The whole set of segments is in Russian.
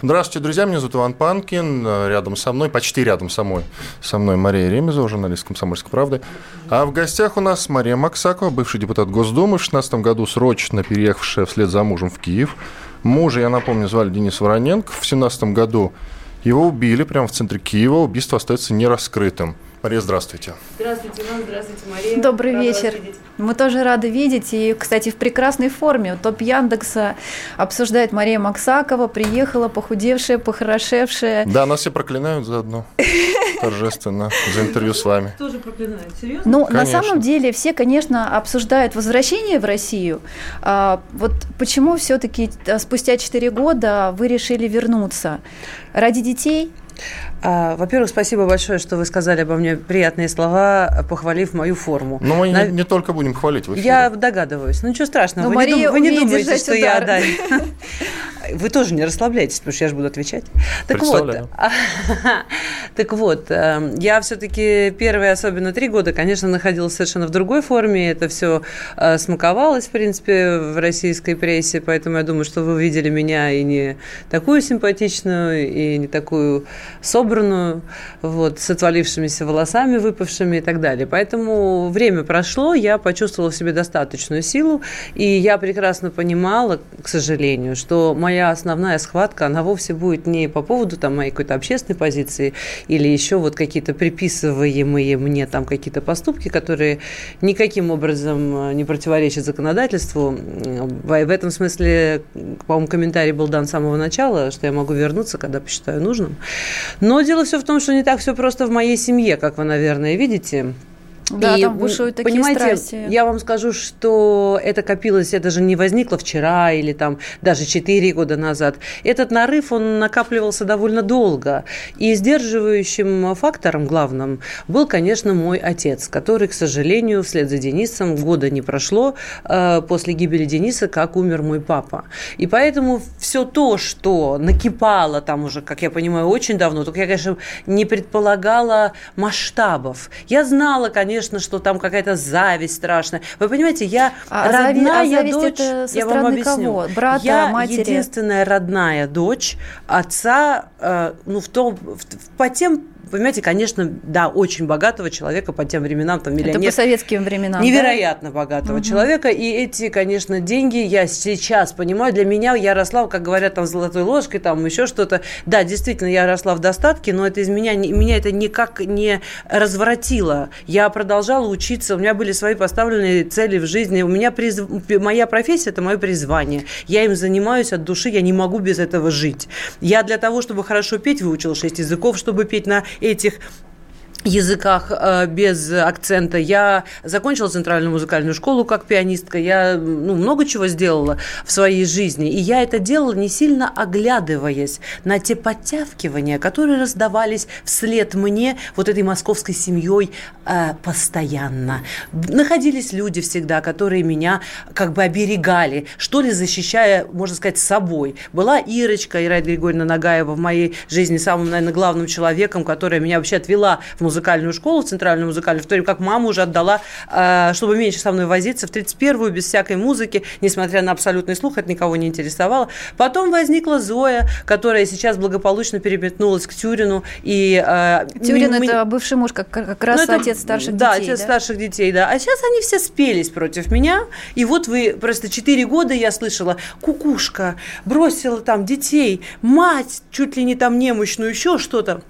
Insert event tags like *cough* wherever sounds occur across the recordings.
Здравствуйте, друзья. Меня зовут Иван Панкин. Рядом со мной, почти рядом со мной, со мной Мария Ремезова, журналист «Комсомольской правды». А в гостях у нас Мария Максакова, бывший депутат Госдумы, в 2016 году срочно переехавшая вслед за мужем в Киев. Мужа, я напомню, звали Денис Вороненко. В 2017 году его убили прямо в центре Киева. Убийство остается нераскрытым. Мария, здравствуйте. Здравствуйте, Иван, здравствуйте, Мария. Добрый Рада вечер. Мы тоже рады видеть. И, кстати, в прекрасной форме. Топ Яндекса обсуждает Мария Максакова. Приехала похудевшая, похорошевшая. Да, нас все проклинают заодно. *laughs* Торжественно. За интервью с вами. Тоже проклинают. Серьезно? Ну, на самом деле, все, конечно, обсуждают возвращение в Россию. А, вот почему все-таки спустя 4 года вы решили вернуться? Ради детей? А, во-первых, спасибо большое, что вы сказали обо мне приятные слова, похвалив мою форму. Но мы На- не, не только будем хвалить в эфире. Я догадываюсь. Ну, ничего страшного. Но вы, не, Мария дум- вы не думаете, что я... удар. да. *laughs* Вы тоже не расслабляйтесь, потому что я же буду отвечать. Так вот, *laughs* так вот, э, я все-таки первые, особенно три года, конечно, находилась совершенно в другой форме. Это все смаковалось, в принципе, в российской прессе, поэтому я думаю, что вы видели меня и не такую симпатичную, и не такую собранную, вот, с отвалившимися волосами, выпавшими и так далее. Поэтому время прошло, я почувствовала в себе достаточную силу, и я прекрасно понимала, к сожалению, что моя основная схватка, она вовсе будет не по поводу там, моей какой-то общественной позиции или еще вот какие-то приписываемые мне там какие-то поступки, которые никаким образом э, не противоречат законодательству. В этом смысле, по-моему, комментарий был дан с самого начала, что я могу вернуться, когда посчитаю нужным. Но дело все в том, что не так все просто в моей семье, как вы, наверное, видите. Да, И, там бушуют такие понимаете, страсти. Я вам скажу, что это копилось, это же не возникло вчера или там даже 4 года назад. Этот нарыв, он накапливался довольно долго. И сдерживающим фактором главным был, конечно, мой отец, который, к сожалению, вслед за Денисом года не прошло э, после гибели Дениса, как умер мой папа. И поэтому все то, что накипало там уже, как я понимаю, очень давно, только я, конечно, не предполагала масштабов. Я знала, конечно, что там какая-то зависть страшная. Вы понимаете, я А родная а зависть дочь, это со я вам объясню. кого? Брата, я матери? единственная родная дочь отца, э, ну, в том, в- в- по тем Понимаете, конечно, да, очень богатого человека по тем временам, там, Это миллионер. по советским временам. да? Невероятно богатого человека. И эти, конечно, деньги я сейчас понимаю. Для меня я росла, как говорят, там, золотой ложкой, там, еще что-то. Да, действительно, я росла в достатке, но это из меня, меня это никак не развратило. Я продолжала учиться, у меня были свои поставленные цели в жизни. У меня приз... моя профессия – это мое призвание. Я им занимаюсь от души, я не могу без этого жить. Я для того, чтобы хорошо петь, выучила шесть языков, чтобы петь на этих языках э, без акцента. Я закончила центральную музыкальную школу как пианистка. Я ну, много чего сделала в своей жизни. И я это делала не сильно оглядываясь на те подтягивания, которые раздавались вслед мне вот этой московской семьей э, постоянно. Находились люди всегда, которые меня как бы оберегали, что ли, защищая, можно сказать, собой. Была Ирочка, Ираида Григорьевна Нагаева в моей жизни самым, наверное, главным человеком, которая меня вообще отвела в музыкальную школу, в центральную музыкальную, в то время как мама уже отдала, э, чтобы меньше со мной возиться, в 31-ю, без всякой музыки, несмотря на абсолютный слух, это никого не интересовало. Потом возникла Зоя, которая сейчас благополучно переметнулась к Тюрину. И, э, Тюрин м- это бывший муж, как, как раз ну, это- отец старших да, детей. отец старших детей, да. А сейчас они все спелись против меня. И вот вы просто 4 года я слышала, кукушка бросила там детей, мать чуть ли не там немощную, еще что-то.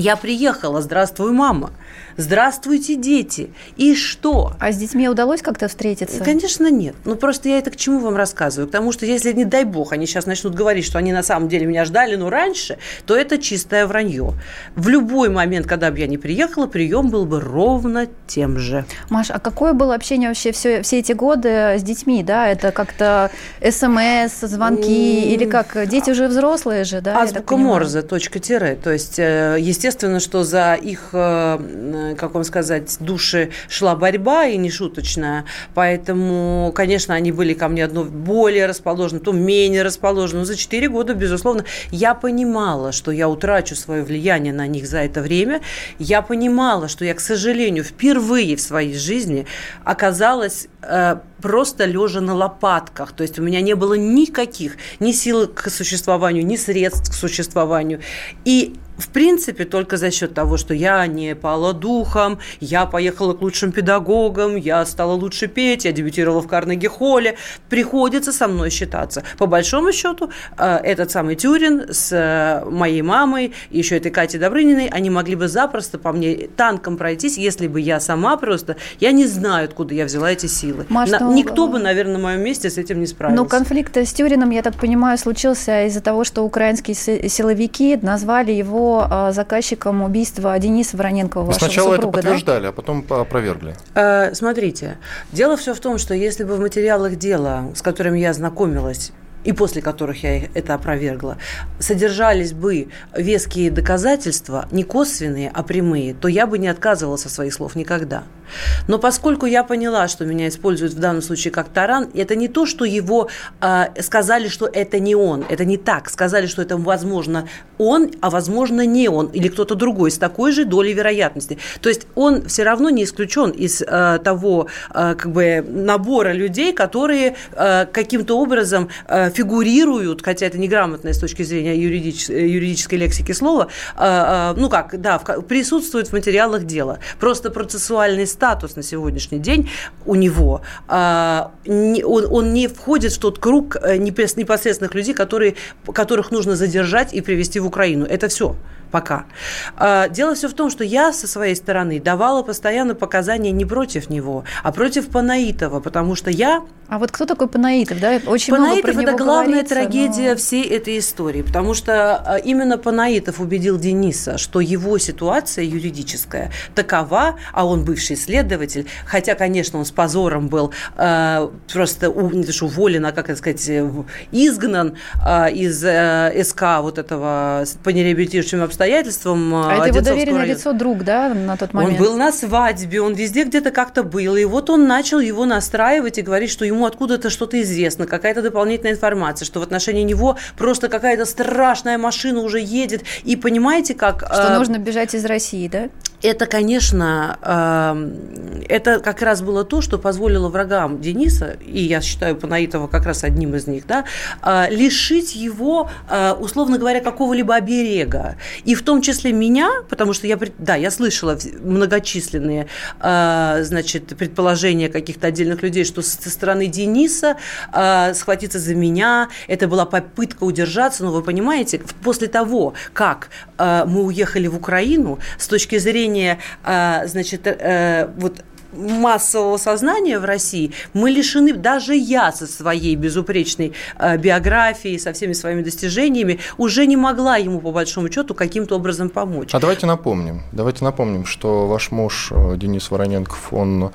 Я приехала, здравствуй, мама. Здравствуйте, дети. И что? А с детьми удалось как-то встретиться? Конечно, нет. Ну, просто я это к чему вам рассказываю? К тому, что если, не дай бог, они сейчас начнут говорить, что они на самом деле меня ждали, но раньше, то это чистое вранье. В любой момент, когда бы я не приехала, прием был бы ровно тем же. Маш, а какое было общение вообще все, все эти годы с детьми, да? Это как-то СМС, звонки или как? Дети уже взрослые же, да? Азбука? Морзе, точка тире. То есть, э, естественно, что за их э, как вам сказать, душе шла борьба и не шуточная. Поэтому, конечно, они были ко мне одно более расположены, то менее расположены. Но за 4 года, безусловно, я понимала, что я утрачу свое влияние на них за это время. Я понимала, что я, к сожалению, впервые в своей жизни оказалась э, просто лежа на лопатках. То есть у меня не было никаких ни сил к существованию, ни средств к существованию. И в принципе, только за счет того, что я не пала духом, я поехала к лучшим педагогам, я стала лучше петь, я дебютировала в Карнеги-холле, приходится со мной считаться. По большому счету, э, этот самый Тюрин с э, моей мамой, еще этой Катей Добрыниной, они могли бы запросто по мне танком пройтись, если бы я сама просто, я не знаю, откуда я взяла эти силы. Маш, на, никто бы, наверное, на моем месте с этим не справился. Но конфликт с Тюрином, я так понимаю, случился из-за того, что украинские силовики назвали его а, заказчиком убийства Дениса Вороненкова, вашего Сначала супруга, это подтверждали, да? а потом опровергли. Э, смотрите, дело все в том, что если бы в материалах дела, с которыми я знакомилась, и после которых я это опровергла, содержались бы веские доказательства, не косвенные, а прямые, то я бы не отказывалась от своих слов никогда. Но поскольку я поняла, что меня используют в данном случае как таран, это не то, что его э, сказали, что это не он, это не так. Сказали, что это, возможно, он, а возможно, не он или кто-то другой с такой же долей вероятности. То есть он все равно не исключен из э, того э, как бы набора людей, которые э, каким-то образом э, фигурируют, хотя это неграмотное с точки зрения юридич, юридической лексики слова, э, э, ну как, да, в, присутствуют в материалах дела. Просто процессуальный статус на сегодняшний день у него, а, он, не входит в тот круг э, непосредственных людей, которые, которых нужно задержать и привести в Украину. Это все пока. А, дело все в том, что я со своей стороны давала постоянно показания не против него, а против Панаитова, потому что я... А вот кто такой Панаитов? Да? Очень Панаитов много про это главная трагедия но... всей этой истории, потому что а, именно Панаитов убедил Дениса, что его ситуация юридическая такова, а он бывший следователь, хотя, конечно, он с позором был э, просто уволен, а, как это сказать, изгнан э, из э, СК вот этого по нереабилитирующим обстоятельствам, обстоятельствам. А это его доверенное района. лицо друг, да, на тот момент? Он был на свадьбе, он везде где-то как-то был. И вот он начал его настраивать и говорить, что ему откуда-то что-то известно, какая-то дополнительная информация, что в отношении него просто какая-то страшная машина уже едет. И понимаете, как... Что э, нужно бежать из России, да? Это, конечно, это как раз было то, что позволило врагам Дениса, и я считаю Панаитова как раз одним из них, да, а, лишить его, а, условно говоря, какого-либо оберега. И в том числе меня, потому что я, да, я слышала многочисленные, а, значит, предположения каких-то отдельных людей, что со стороны Дениса схватиться за меня, это была попытка удержаться, но вы понимаете, после того, как мы уехали в Украину, с точки зрения зрения, а, значит, э, вот массового сознания в России, мы лишены, даже я со своей безупречной э, биографией, со всеми своими достижениями, уже не могла ему, по большому счету, каким-то образом помочь. А давайте напомним, давайте напомним, что ваш муж э, Денис Вороненков, он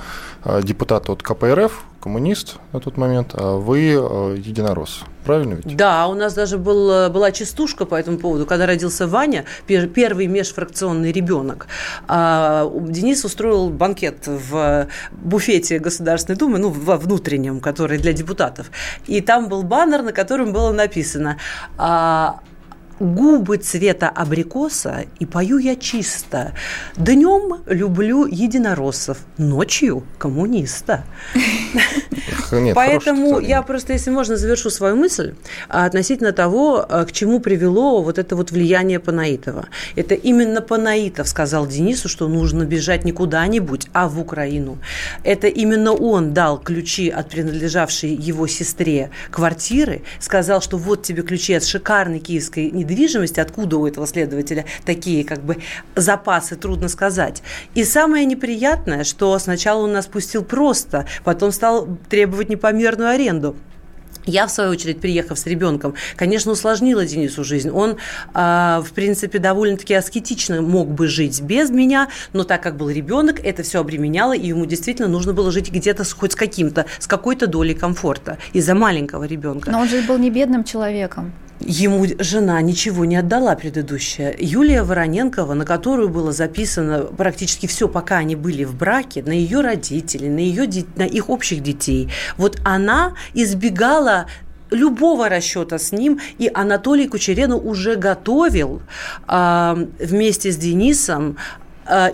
депутат от КПРФ, коммунист на тот момент, а вы э, единорос. Правильно ведь? Да, у нас даже был, э, была частушка по этому поводу. Когда родился Ваня, первый межфракционный ребенок, а, Денис устроил банкет в буфете Государственной Думы, ну, во внутреннем, который для депутатов. И там был баннер, на котором было написано а, губы цвета абрикоса, и пою я чисто. Днем люблю единороссов, ночью коммуниста. Поэтому я просто, если можно, завершу свою мысль относительно того, к чему привело вот это вот влияние Панаитова. Это именно Панаитов сказал Денису, что нужно бежать не куда-нибудь, а в Украину. Это именно он дал ключи от принадлежавшей его сестре квартиры, сказал, что вот тебе ключи от шикарной киевской недвижимости, откуда у этого следователя такие как бы запасы, трудно сказать. И самое неприятное, что сначала он нас пустил просто, потом стал требовать непомерную аренду. Я, в свою очередь, приехав с ребенком, конечно, усложнила Денису жизнь. Он, э, в принципе, довольно-таки аскетично мог бы жить без меня, но так как был ребенок, это все обременяло, и ему действительно нужно было жить где-то хоть с каким-то, с какой-то долей комфорта из-за маленького ребенка. Но он же был не бедным человеком. Ему жена ничего не отдала предыдущая. Юлия Вороненкова, на которую было записано практически все, пока они были в браке, на ее родителей, на, ее, на их общих детей. Вот она избегала любого расчета с ним, и Анатолий Кучерену уже готовил э, вместе с Денисом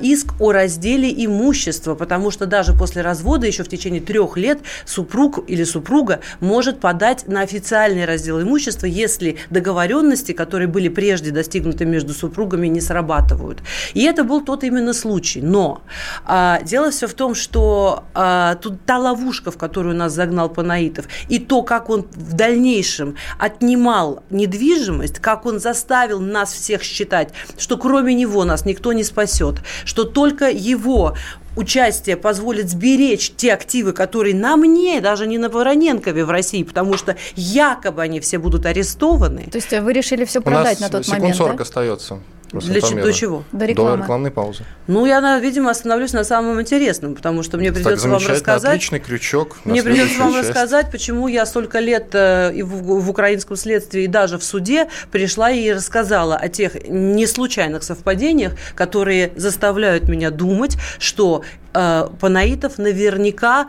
иск о разделе имущества, потому что даже после развода еще в течение трех лет супруг или супруга может подать на официальный раздел имущества, если договоренности, которые были прежде достигнуты между супругами, не срабатывают. И это был тот именно случай. Но а, дело все в том, что а, тут та ловушка, в которую нас загнал Панаитов, и то, как он в дальнейшем отнимал недвижимость, как он заставил нас всех считать, что кроме него нас никто не спасет, что только его участие позволит сберечь те активы, которые на мне, даже не на Вороненкове в России, потому что якобы они все будут арестованы. То есть вы решили все продать на тот момент, 40 да? остается. Для, до чего? До рекламы. До рекламной паузы. Ну, я, видимо, остановлюсь на самом интересном, потому что мне придется так, вам рассказать. Отличный крючок. Мне придется вам часть. рассказать, почему я столько лет э, и в, в украинском следствии, и даже в суде пришла и рассказала о тех неслучайных совпадениях, которые заставляют меня думать, что э, Панаитов наверняка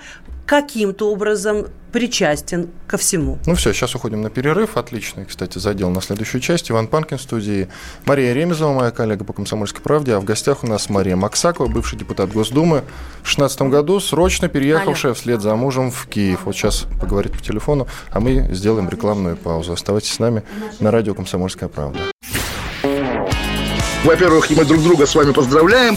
каким-то образом причастен ко всему. Ну все, сейчас уходим на перерыв. Отличный, кстати, задел на следующую часть. Иван Панкин в студии. Мария Ремезова, моя коллега по «Комсомольской правде». А в гостях у нас Мария Максакова, бывший депутат Госдумы. В 2016 году срочно переехавшая Алло. вслед за мужем в Киев. Вот сейчас поговорит по телефону, а мы сделаем рекламную паузу. Оставайтесь с нами на радио «Комсомольская правда». Во-первых, мы друг друга с вами поздравляем.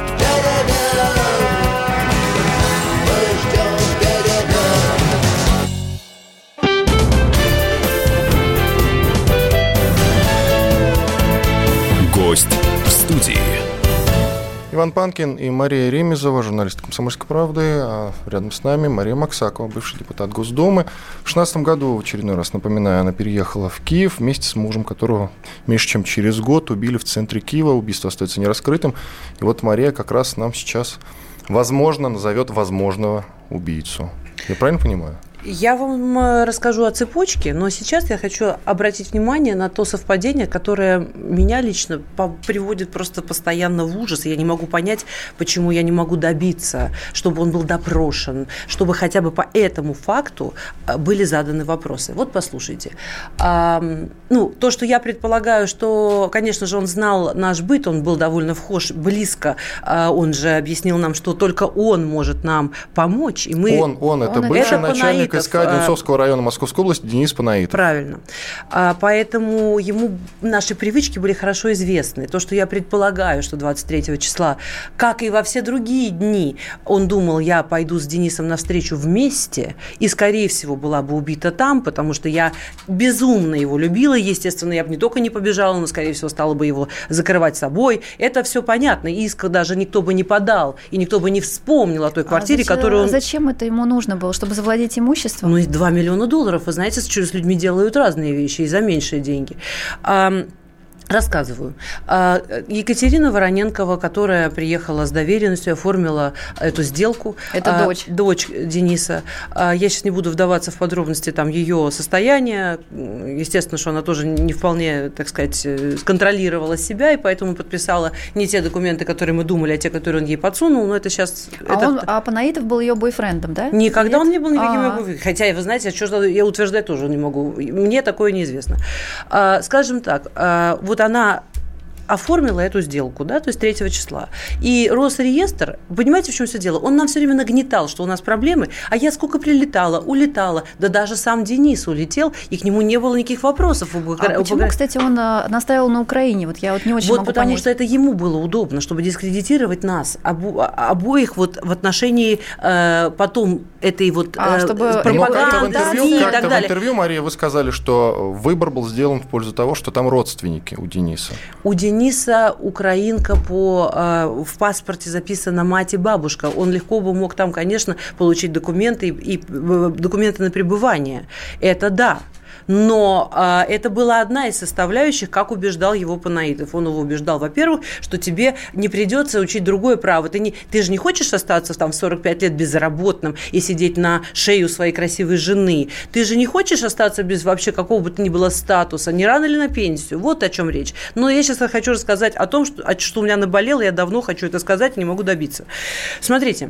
Иван Панкин и Мария Ремезова, журналист «Комсомольской правды», а рядом с нами Мария Максакова, бывший депутат Госдумы. В 2016 году, в очередной раз напоминаю, она переехала в Киев вместе с мужем, которого меньше чем через год убили в центре Киева. Убийство остается нераскрытым. И вот Мария как раз нам сейчас, возможно, назовет возможного убийцу. Я правильно понимаю? Я вам э, расскажу о цепочке, но сейчас я хочу обратить внимание на то совпадение, которое меня лично приводит просто постоянно в ужас. Я не могу понять, почему я не могу добиться, чтобы он был допрошен, чтобы хотя бы по этому факту э, были заданы вопросы. Вот послушайте. Ну, то, что я предполагаю, что, конечно же, он знал наш быт, он был довольно вхож близко, а он же объяснил нам, что только он может нам помочь. И мы... Он, он, это он, бывший это начальник Панаитов, СК Одинцовского района Московской области Денис Панаитов. Правильно. А, поэтому ему наши привычки были хорошо известны. То, что я предполагаю, что 23 числа, как и во все другие дни, он думал, я пойду с Денисом навстречу вместе, и, скорее всего, была бы убита там, потому что я безумно его любила, естественно, я бы не только не побежала, но, скорее всего, стала бы его закрывать собой. Это все понятно. Иск даже никто бы не подал, и никто бы не вспомнил о той а квартире, а зачем, которую он... Зачем это ему нужно было? Чтобы завладеть имуществом? Ну, и 2 миллиона долларов. Вы знаете, с людьми делают разные вещи и за меньшие деньги. Рассказываю. А, Екатерина Вороненкова, которая приехала с доверенностью, оформила эту сделку. Это а, дочь. Дочь Дениса. А, я сейчас не буду вдаваться в подробности там ее состояния. Естественно, что она тоже не вполне, так сказать, э, контролировала себя, и поэтому подписала не те документы, которые мы думали, а те, которые он ей подсунул. Но это сейчас... А, это... Он, а Панаитов был ее бойфрендом, да? Никогда Нет? он не был никаким ее бойфрендом. Хотя, вы знаете, что я утверждать тоже не могу. Мне такое неизвестно. Скажем так, вот она оформила эту сделку, да, то есть 3 числа. И Росреестр, понимаете, в чем все дело? Он нам все время нагнетал, что у нас проблемы, а я сколько прилетала, улетала, да даже сам Денис улетел, и к нему не было никаких вопросов. А почему, кстати, он а, настаивал на Украине? Вот я вот не очень Вот потому понять. что это ему было удобно, чтобы дискредитировать нас, обо- обоих вот в отношении э, потом этой вот А, э, чтобы Ну, пропаганды, в СМИ и так в далее. интервью, Мария, вы сказали, что выбор был сделан в пользу того, что там родственники у Дениса. У Дениса украинка по, э, в паспорте записана мать и бабушка. Он легко бы мог там, конечно, получить документы и, и, э, документы на пребывание. Это да. Но а, это была одна из составляющих, как убеждал его Панаитов. Он его убеждал, во-первых, что тебе не придется учить другое право. Ты, не, ты же не хочешь остаться там, в 45 лет безработным и сидеть на шее у своей красивой жены. Ты же не хочешь остаться без вообще какого бы то ни было статуса, не рано ли на пенсию. Вот о чем речь. Но я сейчас хочу рассказать о том, что, что у меня наболело, я давно хочу это сказать, не могу добиться. Смотрите,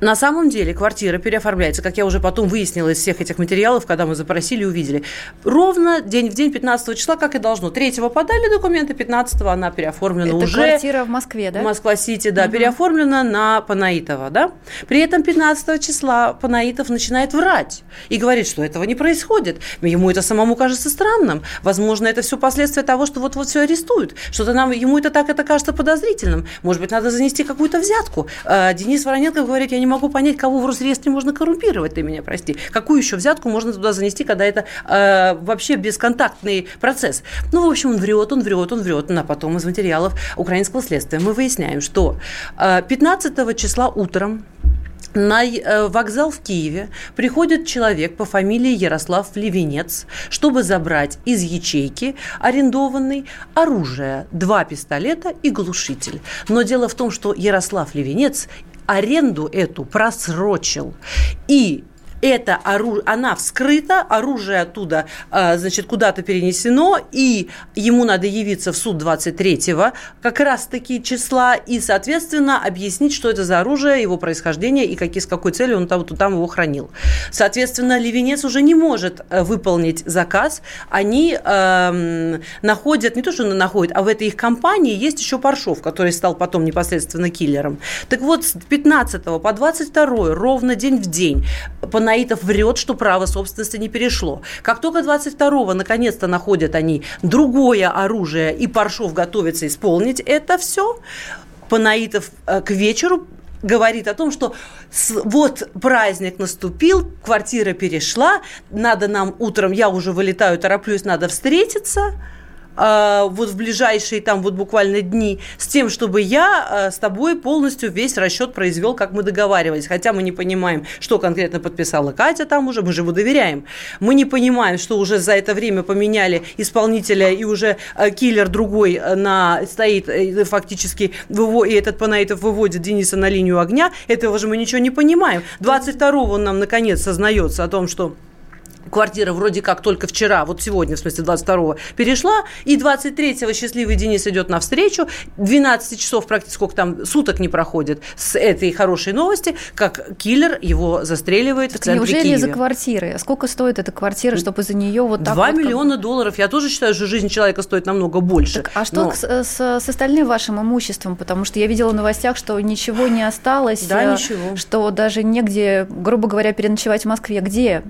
на самом деле квартира переоформляется, как я уже потом выяснила из всех этих материалов, когда мы запросили и увидели. Ровно день в день 15 числа, как и должно. 3 подали документы, 15 она переоформлена Это уже. квартира в Москве, да? Москва-Сити, да, переоформлена на Панаитова, да. При этом 15 числа Панаитов начинает врать и говорит, что этого не происходит. Ему это самому кажется странным. Возможно, это все последствия того, что вот-вот все арестуют. Что-то нам, ему это так это кажется подозрительным. Может быть, надо занести какую-то взятку. А, Денис Вороненко говорит, я не могу понять, кого в Росреестре можно коррумпировать, ты меня прости. Какую еще взятку можно туда занести, когда это э, вообще бесконтактный процесс? Ну, в общем, он врет, он врет, он врет. А потом из материалов украинского следствия мы выясняем, что э, 15 числа утром на э, вокзал в Киеве приходит человек по фамилии Ярослав Левенец, чтобы забрать из ячейки арендованной оружие, два пистолета и глушитель. Но дело в том, что Ярослав Левенец аренду эту просрочил. И это оружие, она вскрыта, оружие оттуда, э, значит, куда-то перенесено, и ему надо явиться в суд 23-го, как раз-таки числа, и, соответственно, объяснить, что это за оружие, его происхождение и какие, с какой целью он там, там его хранил. Соответственно, Левенец уже не может э, выполнить заказ. Они эм, находят, не то, что он находит, а в этой их компании есть еще Паршов, который стал потом непосредственно киллером. Так вот, с 15 по 22 ровно день в день Панаитов врет, что право собственности не перешло. Как только 22-го наконец-то находят они другое оружие, и Паршов готовится исполнить это все, Панаитов э, к вечеру говорит о том, что вот праздник наступил, квартира перешла, надо нам утром, я уже вылетаю, тороплюсь, надо встретиться, а, вот в ближайшие там вот буквально дни, с тем, чтобы я а, с тобой полностью весь расчет произвел, как мы договаривались. Хотя мы не понимаем, что конкретно подписала Катя там уже, мы же ему доверяем. Мы не понимаем, что уже за это время поменяли исполнителя, и уже а, киллер другой на, стоит э, фактически, выво- и этот Панаитов выводит Дениса на линию огня. Этого же мы ничего не понимаем. 22-го он нам наконец сознается о том, что квартира вроде как только вчера, вот сегодня, в смысле 22-го, перешла, и 23-го счастливый Денис идет навстречу, 12 часов практически, сколько там, суток не проходит с этой хорошей новости, как киллер его застреливает в Так центре неужели Киева. из-за квартиры? А Сколько стоит эта квартира, чтобы за нее вот так 2 вот как- миллиона долларов. Я тоже считаю, что жизнь человека стоит намного больше. Так, а что Но- с, с- с остальным вашим имуществом? Потому что я видела в новостях, что ничего не осталось. Да, э, ничего. Что даже негде, грубо говоря, переночевать в Москве. Где?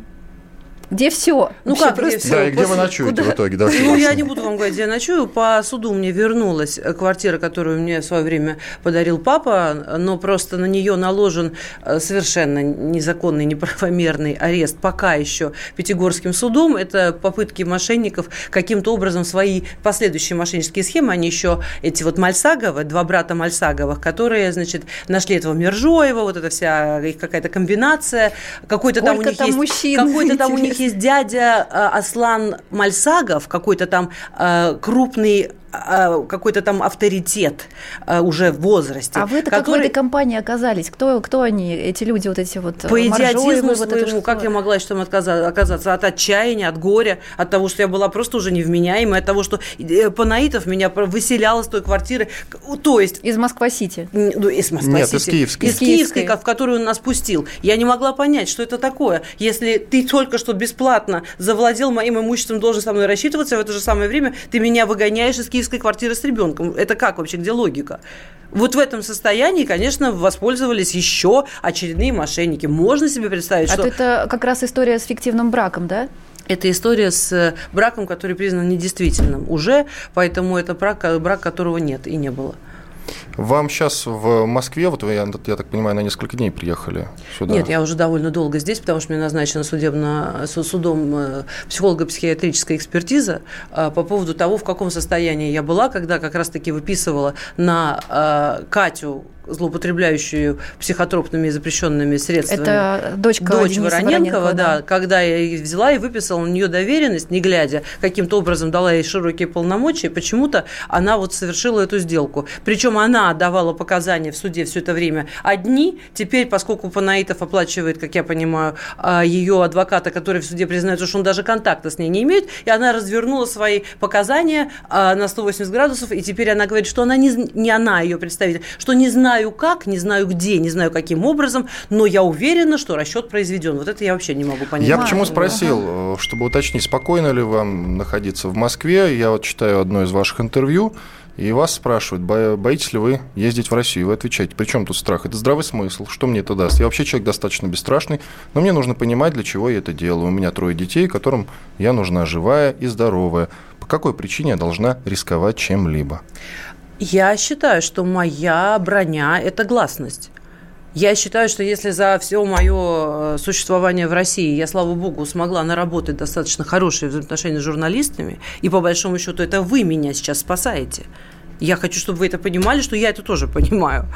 Где все? Ну как, где? Да, и где вы ночуете куда- в итоге? Ну, я не буду вам говорить, где я ночую. По суду мне вернулась э, квартира, которую мне в свое время подарил папа, но просто на нее наложен э, совершенно незаконный, неправомерный арест пока еще Пятигорским судом. Это попытки мошенников каким-то образом свои последующие мошеннические схемы, они еще, эти вот Мальсаговы, два брата Мальсаговых, которые, значит, нашли этого Мержоева, вот эта вся их какая-то комбинация, какой-то там у них там есть... мужчин, Какой-то там у них. Есть дядя э, Аслан Мальсагов, какой-то там э, крупный какой-то там авторитет э, уже в возрасте. А вы-то как в который- этой компании оказались? Кто, кто они, эти люди, вот эти вот э, по идиотизму вот это своему, что? как я могла что там отказа- оказаться? От отчаяния, от горя, от того, что я была просто уже невменяемой, от того, что э, Панаитов меня выселял из той квартиры. То есть Из Москва-Сити. Ну, из Москвы. Нет, из Киевской. Из Из Киевской, в которую он нас пустил. Я не могла понять, что это такое. Если ты только что бесплатно завладел моим имуществом, должен со мной рассчитываться, в это же самое время ты меня выгоняешь из Киевской киевской квартиры с ребенком. Это как вообще, где логика? Вот в этом состоянии, конечно, воспользовались еще очередные мошенники. Можно себе представить, а что... это как раз история с фиктивным браком, да? Это история с браком, который признан недействительным уже, поэтому это брак, брак которого нет и не было. Вам сейчас в Москве, вот вы, я, я так понимаю, на несколько дней приехали сюда? Нет, я уже довольно долго здесь, потому что мне назначена судебно, судом э, психолого-психиатрическая экспертиза э, по поводу того, в каком состоянии я была, когда как раз-таки выписывала на э, Катю злоупотребляющую психотропными и запрещенными средствами. Это дочка Дочь Дениса Вороненкова, Вороненкова, да, да. когда я ее взяла и выписала на нее доверенность, не глядя, каким-то образом дала ей широкие полномочия, почему-то она вот совершила эту сделку. Причем она давала показания в суде все это время одни. Теперь, поскольку Панаитов оплачивает, как я понимаю, а, ее адвоката, который в суде признается, что он даже контакта с ней не имеет, и она развернула свои показания а, на 180 градусов, и теперь она говорит, что она не, не она ее представитель, что не знаю как, не знаю где, не знаю каким образом, но я уверена, что расчет произведен. Вот это я вообще не могу понять. Я почему спросил, э, чтобы уточнить, спокойно ли вам находиться в Москве. Я вот читаю одно из ваших интервью, и вас спрашивают, бо- боитесь ли вы ездить в Россию? Вы отвечаете, при чем тут страх? Это здравый смысл, что мне это даст? Я вообще человек достаточно бесстрашный, но мне нужно понимать, для чего я это делаю. У меня трое детей, которым я нужна живая и здоровая. По какой причине я должна рисковать чем-либо? Я считаю, что моя броня – это гласность. Я считаю, что если за все мое существование в России я, слава богу, смогла наработать достаточно хорошие взаимоотношения с журналистами, и по большому счету это вы меня сейчас спасаете. Я хочу, чтобы вы это понимали, что я это тоже понимаю.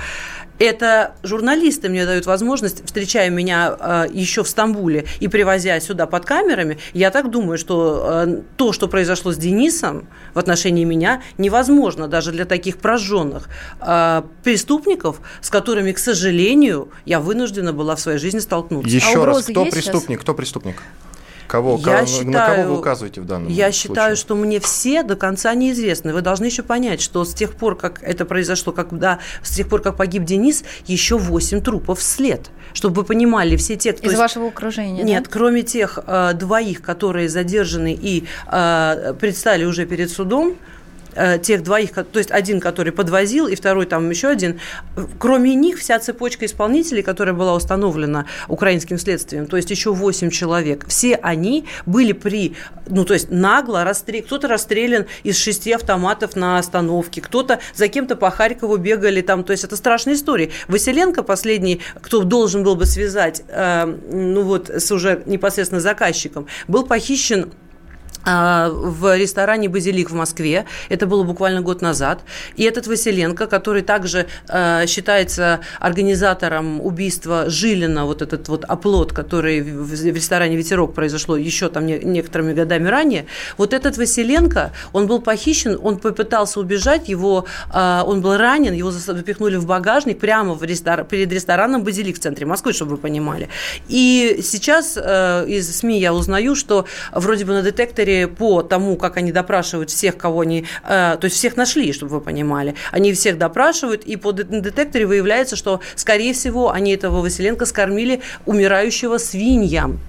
Это журналисты мне дают возможность, встречая меня э, еще в Стамбуле и привозя сюда под камерами, я так думаю, что э, то, что произошло с Денисом в отношении меня, невозможно даже для таких прожженных э, преступников, с которыми, к сожалению, я вынуждена была в своей жизни столкнуться. Еще А раз, кто преступник? Кто преступник? Кого, Я ко- считаю- на кого вы указываете в данном Я случае? считаю, что мне все до конца неизвестны. Вы должны еще понять, что с тех пор, как это произошло, когда с тех пор, как погиб Денис, еще 8 трупов вслед. Чтобы вы понимали, все те, кто... Из вашего окружения, Нет, да? кроме тех э, двоих, которые задержаны и э, предстали уже перед судом, тех двоих, то есть один, который подвозил, и второй там еще один. Кроме них вся цепочка исполнителей, которая была установлена украинским следствием, то есть еще 8 человек, все они были при, ну то есть нагло расстрелян, кто-то расстрелян из шести автоматов на остановке, кто-то за кем-то по Харькову бегали там, то есть это страшная история. Василенко, последний, кто должен был бы связать, э, ну вот с уже непосредственно заказчиком, был похищен в ресторане «Базилик» в Москве. Это было буквально год назад. И этот Василенко, который также э, считается организатором убийства Жилина, вот этот вот оплот, который в, в ресторане «Ветерок» произошло еще там не, некоторыми годами ранее, вот этот Василенко, он был похищен, он попытался убежать, его, э, он был ранен, его запихнули в багажник прямо в рестор... перед рестораном «Базилик» в центре Москвы, чтобы вы понимали. И сейчас э, из СМИ я узнаю, что вроде бы на детекторе по тому, как они допрашивают всех, кого они... Э, то есть всех нашли, чтобы вы понимали. Они всех допрашивают, и по детекторе выявляется, что, скорее всего, они этого Василенко скормили умирающего свиньям.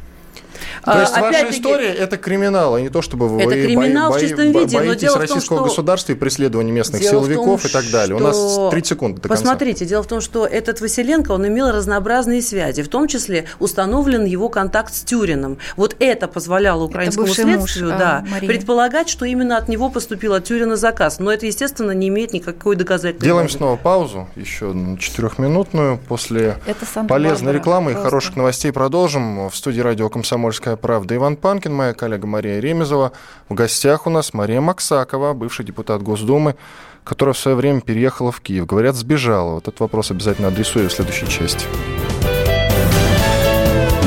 То есть А, ваша история – это криминал, а не то, чтобы вы Это бои- криминал в бои- чистом виде, но боитесь дело в том, российского что- государства и преследования местных Дело в силовиков том, и так далее. У что- нас 30 секунд до конца. Посмотрите, дело в том, что этот Василенко, он имел разнообразные связи, в том числе установлен его контакт с Тюрином. Вот это позволяло украинскому муж, следствию а, да, Марии. предполагать, что именно от него поступил от Тюрина заказ. Но это, естественно, не имеет никакой доказательной Делаем базы. снова паузу, еще четырехминутную. После Это полезной рекламы и просто. хороших новостей продолжим. В студии радио «Комсомольская правда» Иван Панкин, моя коллега Мария Ремезова. В гостях у нас Мария Максакова, бывший депутат Госдумы, которая в свое время переехала в Киев. Говорят, сбежала. Вот этот вопрос обязательно адресую в следующей части.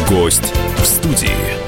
Гость в студии.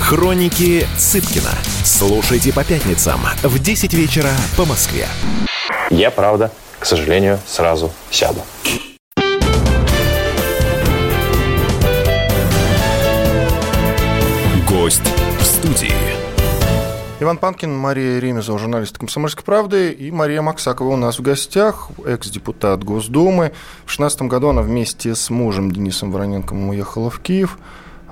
Хроники Цыпкина. Слушайте по пятницам в 10 вечера по Москве. Я, правда, к сожалению, сразу сяду. Гость в студии. Иван Панкин, Мария Ремезова, журналист «Комсомольской правды», и Мария Максакова у нас в гостях, экс-депутат Госдумы. В 2016 году она вместе с мужем Денисом Вороненковым уехала в Киев.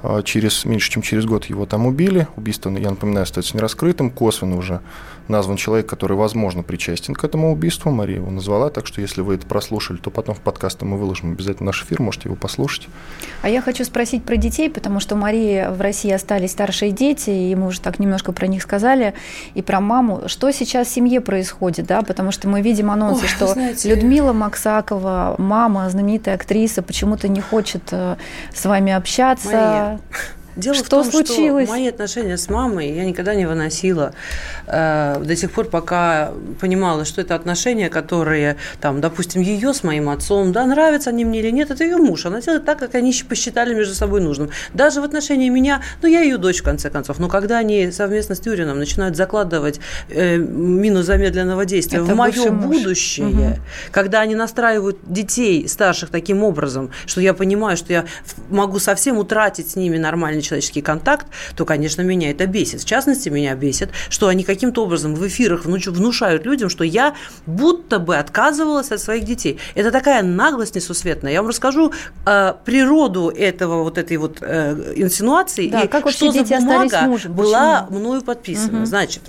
А через, меньше чем через год его там убили. Убийство, я напоминаю, остается нераскрытым. Косвенно уже назван человек, который, возможно, причастен к этому убийству. Мария его назвала, так что если вы это прослушали, то потом в подкасте мы выложим обязательно наш эфир, можете его послушать. А я хочу спросить про детей, потому что у Марии в России остались старшие дети, и мы уже так немножко про них сказали, и про маму. Что сейчас в семье происходит, да, потому что мы видим анонсы, Ой, что знаете... Людмила Максакова, мама, знаменитая актриса, почему-то не хочет э, с вами общаться. Мария, Дело что в том, случилось? что мои отношения с мамой я никогда не выносила э, до тех пор, пока понимала, что это отношения, которые, там, допустим, ее с моим отцом, да, нравятся они мне или нет, это ее муж. Она делает так, как они посчитали между собой нужным. Даже в отношении меня, ну, я ее дочь, в конце концов, но когда они совместно с Юрином начинают закладывать э, мину замедленного действия это в мое будущее, угу. когда они настраивают детей старших таким образом, что я понимаю, что я могу совсем утратить с ними нормальный человеческий контакт, то, конечно, меня это бесит. В частности, меня бесит, что они каким-то образом в эфирах внушают людям, что я будто бы отказывалась от своих детей. Это такая наглость несусветная. Я вам расскажу э, природу этого вот этой вот э, инсинуации да, и как что за бумага была мною подписана. Угу. Значит,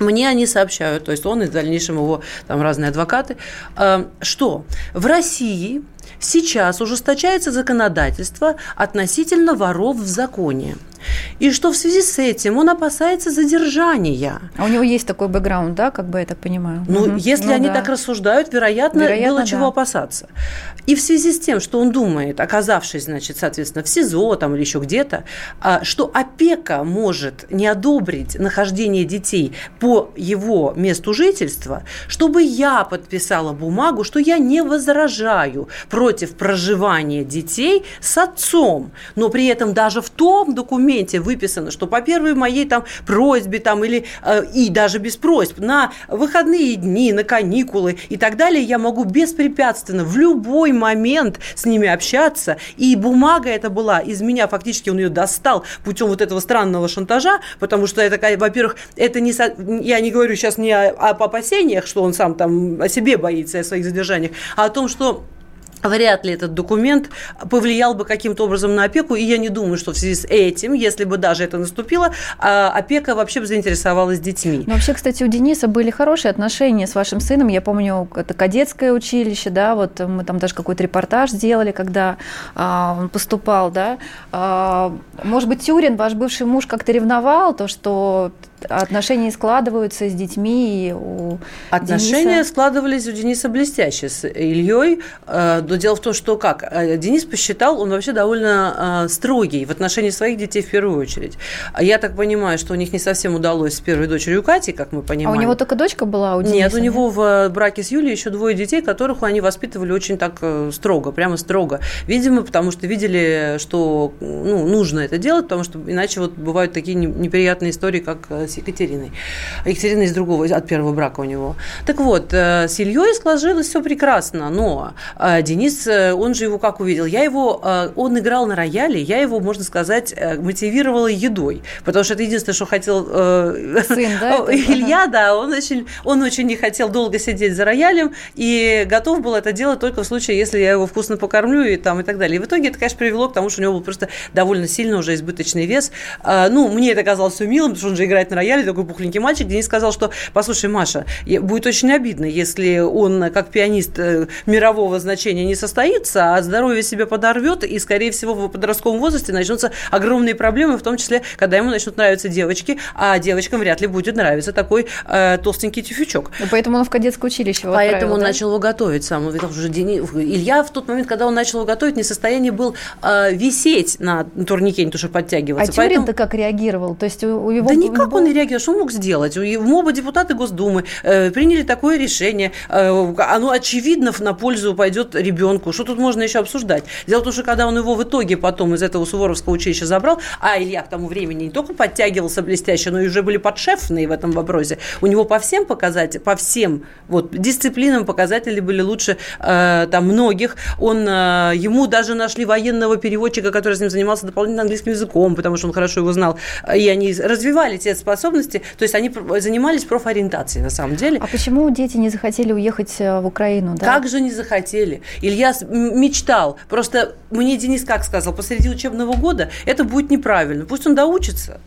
мне они сообщают, то есть он и в дальнейшем его там разные адвокаты, э, что в России сейчас ужесточается законодательство относительно воров в законе. И что в связи с этим он опасается задержания. А у него есть такой бэкграунд, да, как бы я так понимаю? Ну, угу. если ну, они да. так рассуждают, вероятно, вероятно было да. чего опасаться. И в связи с тем, что он думает, оказавшись, значит, соответственно, в СИЗО там или еще где-то, а, что опека может не одобрить нахождение детей по его месту жительства, чтобы я подписала бумагу, что я не возражаю против проживания детей с отцом, но при этом даже в том документе, выписано, что по первой моей там просьбе там или э, и даже без просьб на выходные дни, на каникулы и так далее я могу беспрепятственно в любой момент с ними общаться. И бумага это была из меня фактически он ее достал путем вот этого странного шантажа, потому что это, во-первых, это не я не говорю сейчас не о, об опасениях, что он сам там о себе боится о своих задержаниях, а о том, что Вряд ли этот документ повлиял бы каким-то образом на опеку, и я не думаю, что в связи с этим, если бы даже это наступило, а, опека вообще бы заинтересовалась детьми. Но вообще, кстати, у Дениса были хорошие отношения с вашим сыном. Я помню, это кадетское училище, да, вот мы там даже какой-то репортаж сделали, когда а, он поступал, да. А, может быть, Тюрин, ваш бывший муж, как-то ревновал то, что отношения складываются с детьми и у Отношения Дениса... складывались у Дениса блестяще с Ильей. Э, но дело в том, что как? Э, Денис посчитал, он вообще довольно э, строгий в отношении своих детей в первую очередь. Я так понимаю, что у них не совсем удалось с первой дочерью Кати, как мы понимаем. А у него только дочка была у Дениса? Нет, у него в браке с Юлей еще двое детей, которых они воспитывали очень так строго, прямо строго. Видимо, потому что видели, что ну, нужно это делать, потому что иначе вот бывают такие неприятные истории, как с Екатериной. Екатерина из другого, от первого брака у него. Так вот, э, с Ильей сложилось все прекрасно, но э, Денис, э, он же его как увидел? Я его, он играл на рояле, я его, можно сказать, мотивировала едой, потому что это единственное, что хотел Сын, да, *laughs* Илья, да, он очень, он очень не хотел долго сидеть за роялем и готов был это делать только в случае, если я его вкусно покормлю и там и так далее. И в итоге это, конечно, привело к тому, что у него был просто довольно сильно уже избыточный вес. Ну, мне это казалось все милым, потому что он же играет на рояле, такой пухленький мальчик. Денис сказал, что, послушай, Маша, будет очень обидно, если он, как пианист э, мирового значения, не состоится, а здоровье себе подорвет, и, скорее всего, в подростковом возрасте начнутся огромные проблемы, в том числе, когда ему начнут нравиться девочки, а девочкам вряд ли будет нравиться такой э, толстенький тюфячок. Ну, поэтому он в кадетское училище его Поэтому отправил, он да? начал его готовить сам. Уже Дени- Илья в тот момент, когда он начал его готовить, не в состоянии был э, висеть на турнике, не то что А подтягиваться. Тюрин-то как реагировал? То есть у, у его... Да никак он не реагировал. Что мог сделать? У- Мы оба депутаты Госдумы э, приняли такое решение. Э, оно, очевидно, на пользу пойдет ребенку. Что тут можно еще обсуждать? Дело в том, что когда он его в итоге потом из этого Суворовского училища забрал, а Илья к тому времени не только подтягивался блестяще, но и уже были подшефные в этом вопросе. У него по всем показателям, по всем вот, дисциплинам показатели были лучше э, там многих. Он, э, ему даже нашли военного переводчика, который с ним занимался дополнительно английским языком, потому что он хорошо его знал. И они развивали те способности, то есть они занимались профориентацией на самом деле. А почему дети не захотели уехать э, в Украину? Да? Как же не захотели? Илья мечтал. Просто мне Денис как сказал, посреди учебного года это будет неправильно. Пусть он доучится,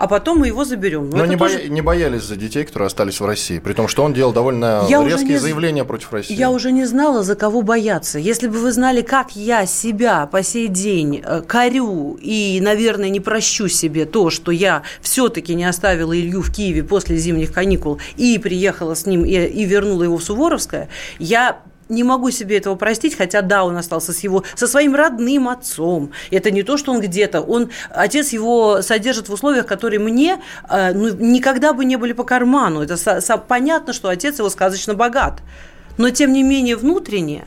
а потом мы его заберем. Но это не, тоже- боя- не боялись за детей, которые остались в России, при том, что он делал довольно Я резкие не заявления против России. Я уже не знала, за кого бояться. Если бы вы знали, как я себя по сей день э, корю и, наверное, не прощу себе то, что я все-таки не оставила Илью в Киеве после зимних каникул и приехала с ним и, и вернула его в Суворовское, я не могу себе этого простить, хотя да, он остался с его, со своим родным отцом. Это не то, что он где-то. Он, отец его содержит в условиях, которые мне э, ну, никогда бы не были по карману. Это понятно, что отец его сказочно богат. Но, тем не менее, внутренне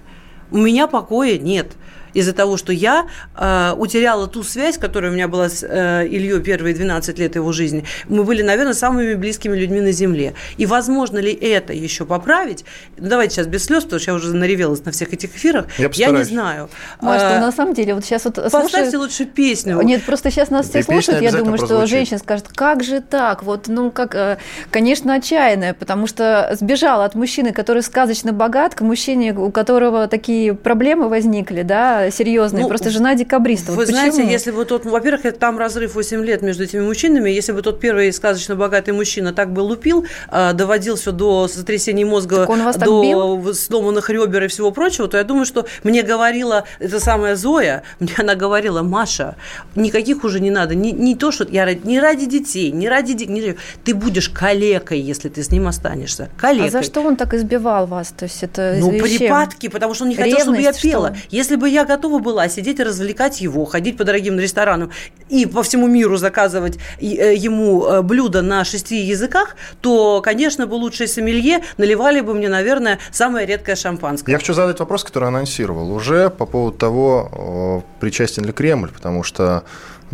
у меня покоя нет из-за того, что я э, утеряла ту связь, которая у меня была с э, Ильей первые 12 лет его жизни. Мы были, наверное, самыми близкими людьми на Земле. И возможно ли это еще поправить? Ну, давайте сейчас без слез, потому что я уже наревелась на всех этих эфирах. Я не постараюсь. знаю. Маш, Э, ну, на самом деле, вот сейчас вот Поставьте слушают- лучше песню. Нет, просто сейчас нас все слушают, я думаю, что прозвучит. женщина скажет, как же так? Вот, ну, как, э, конечно, отчаянная, потому что сбежала от мужчины, который сказочно богат, к мужчине, у которого такие проблемы возникли, да, серьезные, Ну, просто жена декабриста. Вы Вот знаете, почему? если бы тот, во-первых, там разрыв 8 лет между этими мужчинами, если бы тот первый сказочно богатый мужчина так бы лупил, а, доводил все до сотрясения мозга, Так он вас до сломанных ребер и всего прочего, то я думаю, что мне говорила эта самая Зоя, *laughs* мне она говорила, Маша, никаких уже не надо, не, не то, что я не ради детей, не ради де- не ради- ты будешь калекой, если ты с ним останешься, калекой. А за что он так избивал вас? То есть это Ну, припадки, потому что он не хотел, чтобы я Ревность, что пела. ли? Если бы я готова была сидеть и развлекать его, ходить по дорогим ресторанам и по всему миру заказывать э, ему э, блюда на шести языках, то, конечно, бы лучшие сомелье наливали бы мне, наверное, самое редкое шампанское. Я хочу задать вопрос, который анонсировал уже по поводу того, причастен ли Кремль, потому что,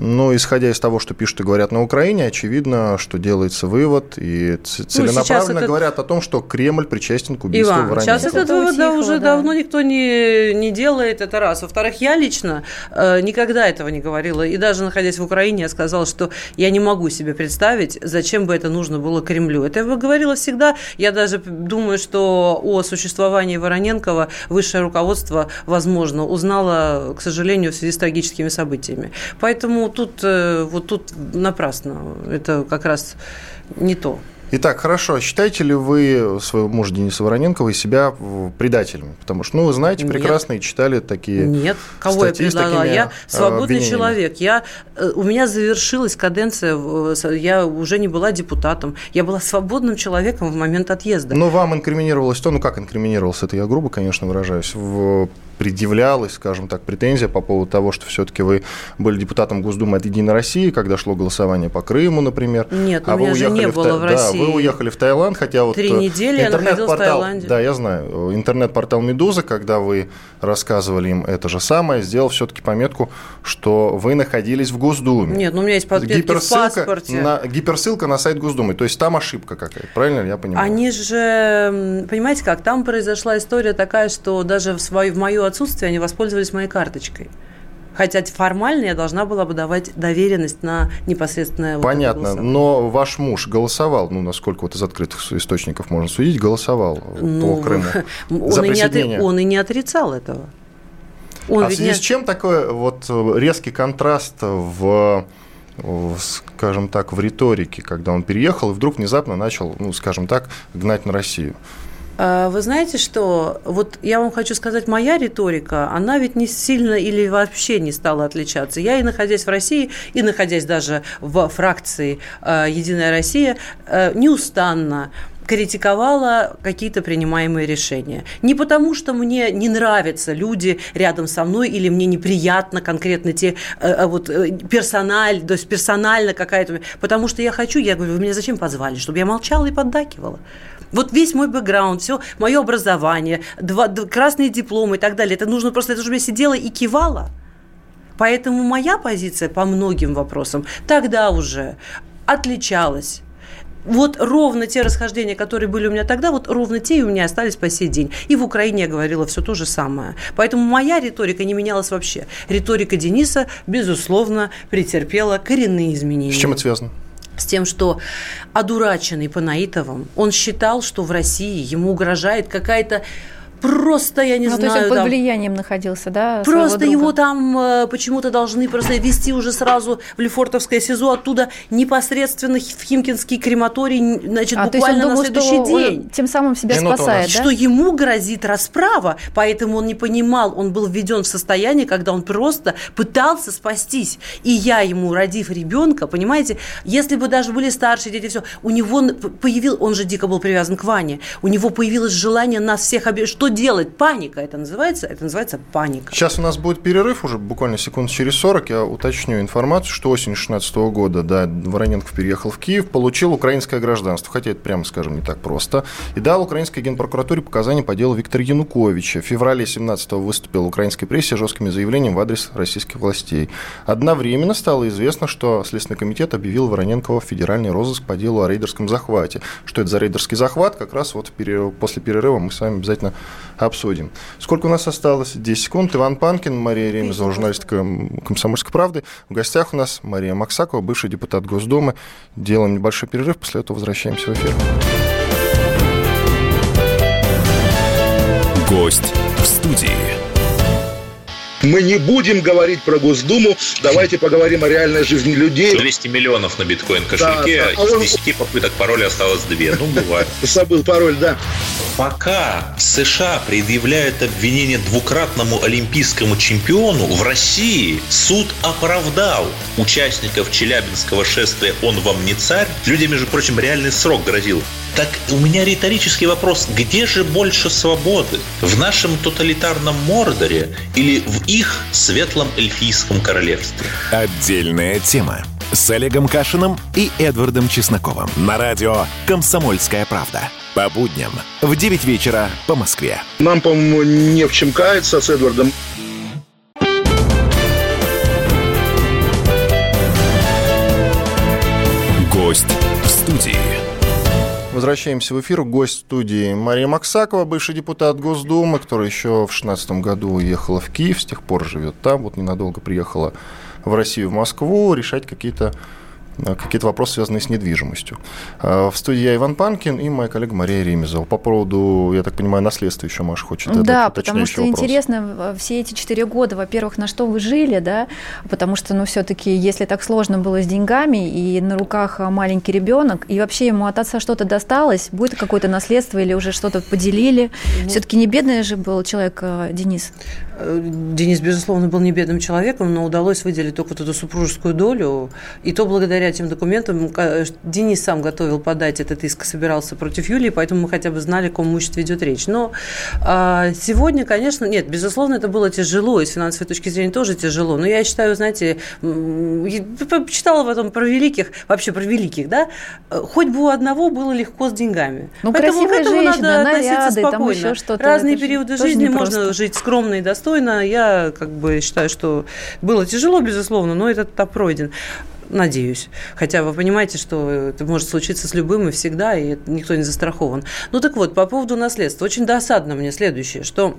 ну, исходя из того, что пишут и говорят на Украине, очевидно, что делается вывод, и ц- целенаправленно это- говорят о том, что Кремль причастен к убийству Иван, сейчас Вороненкова. этого да, уже да. давно никто не, не делает, это раз. Во-вторых, я лично э, никогда этого не говорила. И даже находясь в Украине, я сказала, что я не могу себе представить, зачем бы это нужно было Кремлю. Это я говорила всегда. Я даже думаю, что о существовании Вороненкова высшее руководство, возможно, узнало, к сожалению, в связи с трагическими событиями. Поэтому тут, э, вот тут напрасно. Это как раз не то. Итак, хорошо. Считаете ли вы своего мужа Дениса Вороненкова и себя э, предателем? Потому что, ну, вы знаете Нет. прекрасно и читали такие Нет, кого я статьи с предлагала? такими, Я э, свободный человек. Я, э, у меня завершилась каденция, я уже не была депутатом. Я была свободным человеком в момент отъезда. Но вам инкриминировалось то, ну как инкриминировалось, это я грубо, конечно, выражаюсь, в предъявлялась, скажем так, претензия по поводу того, что все-таки вы были депутатом Госдумы от «Единой России», когда шло голосование по Крыму, например. Нет, у а меня же не в было в Да, России. вы уехали в Таиланд, хотя вот... Три э, недели я находилась в интернет-портал- Таиланде. Да, я знаю. Интернет-портал «Медуза», когда вы рассказывали им это же самое, сделал все-таки пометку, что вы находились в Госдуме. Нет, ну у меня есть подписки в паспорте. на, гиперссылка на сайт Госдумы. То есть там ошибка какая-то, правильно я понимаю? Они же, понимаете как, там произошла история такая, что даже в, свое, в мое отсутствие они воспользовались моей карточкой. Хотя формально я должна была бы давать доверенность на непосредственное вот Понятно, голосование. но ваш муж голосовал, ну, насколько вот из открытых источников можно судить, голосовал Ну, по Крыму *laughs* он, за и не отри- он и не отрицал этого. Он а в связи не- с чем такой вот э, резкий контраст в скажем так, в риторике, когда он переехал и вдруг внезапно начал, ну, скажем так, гнать на Россию? А, вы знаете, что вот я вам хочу сказать, моя риторика, она ведь не сильно или вообще не стала отличаться. Я и находясь в России, и находясь даже в фракции а, «Единая Россия», а, неустанно критиковала какие-то принимаемые решения. Не потому, что мне не нравятся люди рядом со мной или мне неприятно конкретно те вот э, персональ, то есть персонально какая-то, потому что я хочу, я говорю, вы меня зачем позвали, чтобы я молчала и поддакивала. Вот весь мой бэкграунд, все мое образование, два, красные дипломы и так далее. Это нужно просто, это чтобы я сидела и кивала. Поэтому моя позиция по многим вопросам тогда уже отличалась вот ровно те расхождения, которые были у меня тогда, вот ровно те и у меня остались по сей день. И в Украине я говорила все то же самое. Поэтому моя риторика не менялась вообще. Риторика Дениса, безусловно, претерпела коренные изменения. С чем это связано? С тем, что одураченный Панаитовым, он считал, что в России ему угрожает какая-то просто, я не ну, знаю... То есть он под влиянием находился, да? Просто его там э, почему-то должны просто вести уже сразу в Лефортовское СИЗО, оттуда непосредственно в Химкинский крематорий, значит, а, буквально думал, на следующий день. тем самым себя Минуту спасает, да? Что ему грозит расправа, поэтому он не понимал, он был введен в состояние, когда он просто пытался спастись. И я ему, родив ребенка, понимаете, если бы даже были старшие дети, все, у него появил, он же дико был привязан к Ване, у него появилось желание нас всех обижать, что делать? Паника это называется. Это называется паника. Сейчас у нас будет перерыв уже буквально секунд через 40. Я уточню информацию, что осенью 2016 года да, Вороненков переехал в Киев, получил украинское гражданство. Хотя это, прямо скажем, не так просто. И дал украинской генпрокуратуре показания по делу Виктора Януковича. В феврале 17 выступил в украинской прессе жесткими заявлениями в адрес российских властей. Одновременно стало известно, что Следственный комитет объявил Вороненкова в федеральный розыск по делу о рейдерском захвате. Что это за рейдерский захват? Как раз вот после перерыва мы с вами обязательно обсудим. Сколько у нас осталось? 10 секунд. Иван Панкин, Мария Ремезова, журналистка «Комсомольской правды». В гостях у нас Мария Максакова, бывший депутат Госдумы. Делаем небольшой перерыв, после этого возвращаемся в эфир. Гость в студии. Мы не будем говорить про Госдуму, давайте поговорим о реальной жизни людей. 200 миллионов на биткоин кошельке, да, да. из 10 попыток пароля осталось 2. Ну, бывает. *laughs* Забыл пароль, да. Пока США предъявляют обвинение двукратному олимпийскому чемпиону, в России суд оправдал участников Челябинского шествия «Он вам не царь». Людям, между прочим, реальный срок грозил. Так у меня риторический вопрос. Где же больше свободы? В нашем тоталитарном Мордоре или в их светлом эльфийском королевстве? Отдельная тема с Олегом Кашиным и Эдвардом Чесноковым на радио «Комсомольская правда». По будням в 9 вечера по Москве. Нам, по-моему, не в чем каяться с Эдвардом. Возвращаемся в эфир. Гость студии Мария Максакова, бывший депутат Госдумы, которая еще в 2016 году уехала в Киев, с тех пор живет там, вот ненадолго приехала в Россию, в Москву, решать какие-то какие-то вопросы, связанные с недвижимостью. Э, в студии я Иван Панкин и моя коллега Мария Ремезова. По поводу, я так понимаю, наследства еще Маша хочет Да, потому что вопрос. интересно, все эти четыре года, во-первых, на что вы жили, да, потому что, ну, все-таки, если так сложно было с деньгами, и на руках маленький ребенок, и вообще ему от отца что-то досталось, будет какое-то наследство или уже что-то поделили, ну, все-таки не бедный же был человек э, Денис. Денис, безусловно, был не бедным человеком, но удалось выделить только вот эту супружескую долю. И то благодаря тем документам Денис сам готовил подать этот иск, собирался против Юлии, поэтому мы хотя бы знали, о каком имуществе идет речь. Но а, сегодня, конечно, нет, безусловно, это было тяжело, и с финансовой точки зрения тоже тяжело. Но я считаю, знаете, читала потом про великих, вообще про великих, да, хоть бы у одного было легко с деньгами. Ну, Поэтому к этому женщина, надо наряды, относиться спокойно. Разные периоды жизни можно жить скромно и достойно достойно. Я как бы считаю, что было тяжело, безусловно, но этот этап пройден. Надеюсь. Хотя вы понимаете, что это может случиться с любым и всегда, и никто не застрахован. Ну так вот, по поводу наследства. Очень досадно мне следующее, что